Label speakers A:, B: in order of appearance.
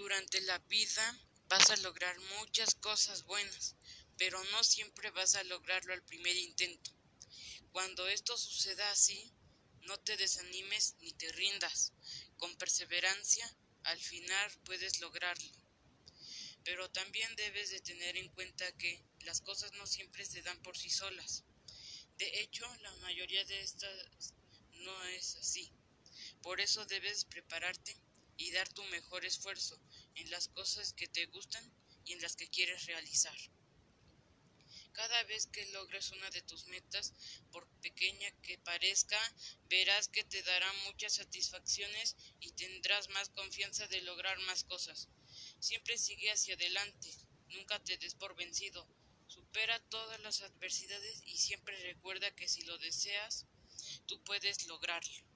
A: Durante la vida vas a lograr muchas cosas buenas, pero no siempre vas a lograrlo al primer intento. Cuando esto suceda así, no te desanimes ni te rindas. Con perseverancia, al final puedes lograrlo. Pero también debes de tener en cuenta que las cosas no siempre se dan por sí solas. De hecho, la mayoría de estas no es así. Por eso debes prepararte y dar tu mejor esfuerzo en las cosas que te gustan y en las que quieres realizar. Cada vez que logres una de tus metas, por pequeña que parezca, verás que te dará muchas satisfacciones y tendrás más confianza de lograr más cosas. Siempre sigue hacia adelante, nunca te des por vencido, supera todas las adversidades y siempre recuerda que si lo deseas, tú puedes lograrlo.